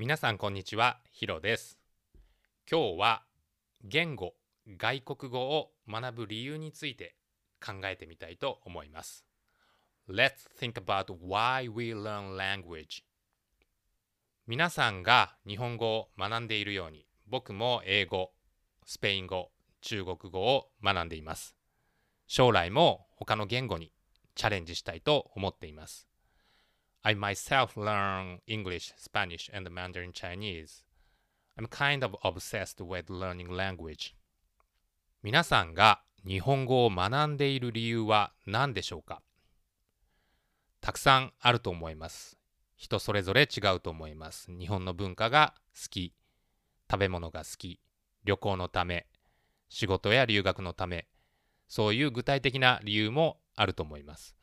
皆さんこんにちはヒロです。今日は言語外国語を学ぶ理由について考えてみたいと思います。Let's think about why we learn language. 皆さんが日本語を学んでいるように僕も英語スペイン語中国語を学んでいます。将来も他の言語にチャレンジしたいと思っています。I myself learn English, Spanish, and Mandarin Chinese. I'm kind of obsessed with learning language. 皆さんが日本語を学んでいる理由は何でしょうか？たくさんあると思います。人それぞれ違うと思います。日本の文化が好き、食べ物が好き、旅行のため、仕事や留学のため、そういう具体的な理由もあると思います。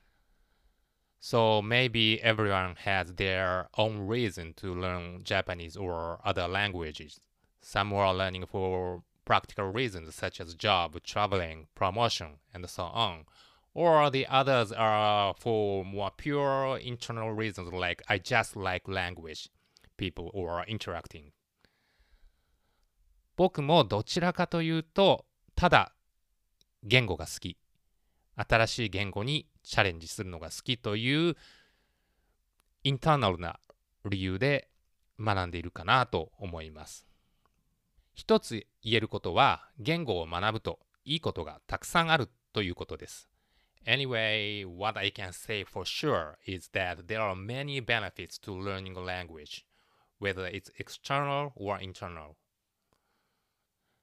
So maybe everyone has their own reason to learn Japanese or other languages. Some are learning for practical reasons such as job, traveling, promotion, and so on. Or the others are for more pure internal reasons like I just like language, people or interacting. 僕もどちらかというと、ただ言語が好き。新しい言語に チャレンジするのが好きというインターナルな理由で学んでいるかなと思います。一つ言えることは言語を学ぶといいことがたくさんあるということです。Anyway, what I can say for sure is that there are many benefits to learning a language, whether it's external or internal.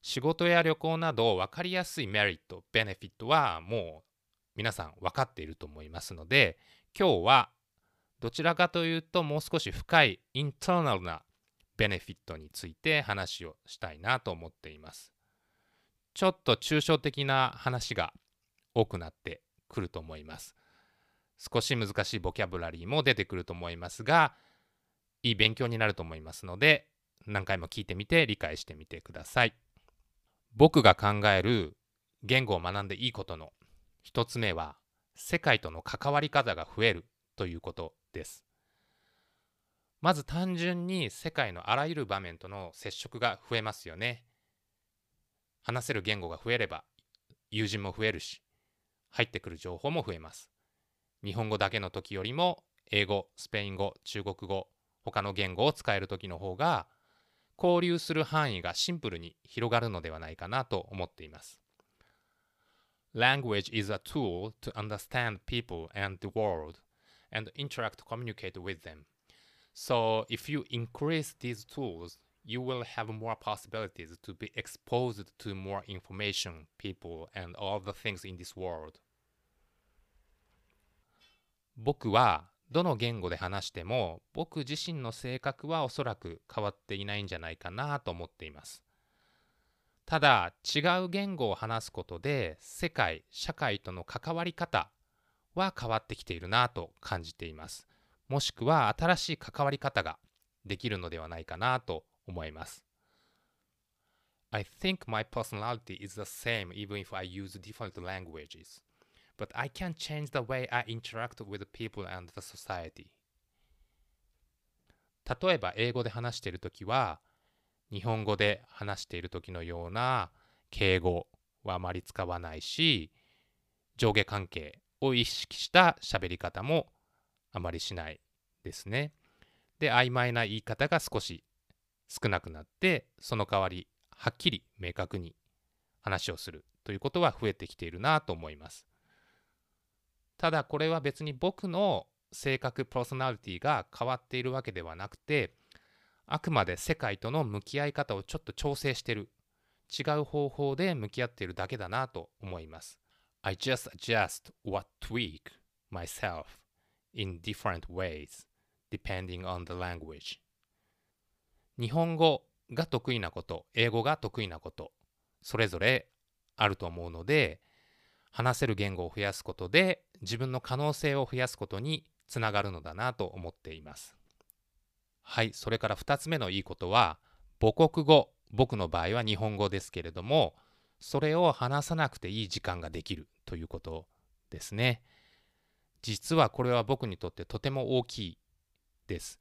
仕事や旅行など分かりやすいメリット、ベネフィットはもう皆さん分かっていると思いますので今日はどちらかというともう少し深いインターナルなベネフィットについて話をしたいなと思っています。ちょっと抽象的な話が多くなってくると思います。少し難しいボキャブラリーも出てくると思いますがいい勉強になると思いますので何回も聞いてみて理解してみてください。僕が考える言語を学んでいいことの1つ目は世界との関わり方が増えるということです。まず単純に世界のあらゆる場面との接触が増えますよね。話せる言語が増えれば友人も増えるし入ってくる情報も増えます。日本語だけの時よりも英語、スペイン語、中国語、他の言語を使える時の方が交流する範囲がシンプルに広がるのではないかなと思っています。Language is a tool to understand people and the world and interact communicate with them. So if you increase these tools, you will have more possibilities to be exposed to more information, people, and all the things in this world. 僕はどの言語で話しても僕自身の性格はおそらく変わっていないんじゃないかなと思っています。 ただ違う言語を話すことで世界社会との関わり方は変わってきているなと感じていますもしくは新しい関わり方ができるのではないかなと思います I think my personality is the same even if I use different languages but I can change the way I interact with people and the society 例えば英語で話しているときは日本語で話している時のような敬語はあまり使わないし上下関係を意識した喋り方もあまりしないですね。で曖昧な言い方が少し少なくなってその代わりはっきり明確に話をするということは増えてきているなと思います。ただこれは別に僕の性格パーソナリティが変わっているわけではなくてあくまで世界との向き合い方をちょっと調整してる。違う方法で向き合っているだけだなと思います。I just adjust what tweak myself in different ways depending on the language. 日本語が得意なこと英語が得意なことそれぞれあると思うので話せる言語を増やすことで自分の可能性を増やすことにつながるのだなと思っています。はい、それから2つ目のいいことは母国語僕の場合は日本語ですけれどもそれを話さなくていい時間ができるということですね実はこれは僕にとってとても大きいです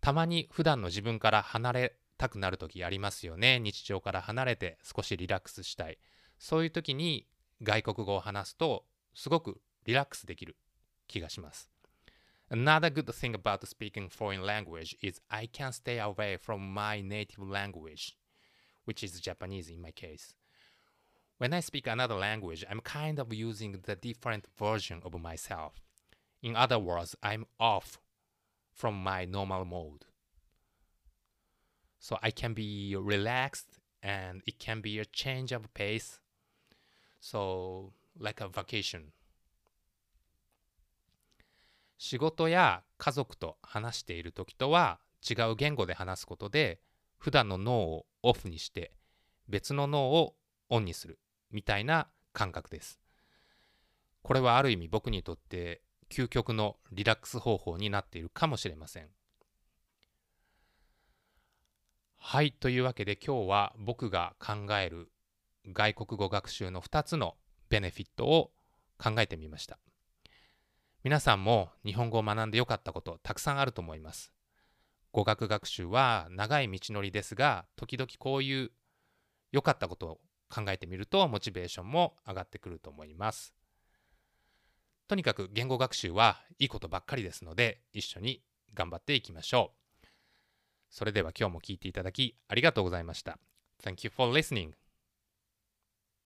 たまに普段の自分から離れたくなる時ありますよね。日常から離れて少しリラックスしたい。そういう時に外国語を話すとすごくリラックスできる気がします。Another good thing about speaking foreign language is I can stay away from my native language, which is Japanese in my case. When I speak another language, I'm kind of using the different version of myself. In other words, I'm off from my normal mode. So I can be relaxed and it can be a change of pace. So, like a vacation. 仕事や家族と話している時とは違う言語で話すことで普段の脳をオフにして別の脳をオンにするみたいな感覚です。これはある意味僕にとって究極のリラックス方法になっているかもしれません。はい、というわけで今日は僕が考える外国語学習の2つのベネフィットを考えてみました。皆さんも日本語を学んでよかったことたくさんあると思います。語学学習は長い道のりですが、時々こういう良かったことを考えてみるとモチベーションも上がってくると思います。とにかく言語学習はいいことばっかりですので一緒に頑張っていきましょう。それでは今日も聞いていただきありがとうございました。Thank you for listening.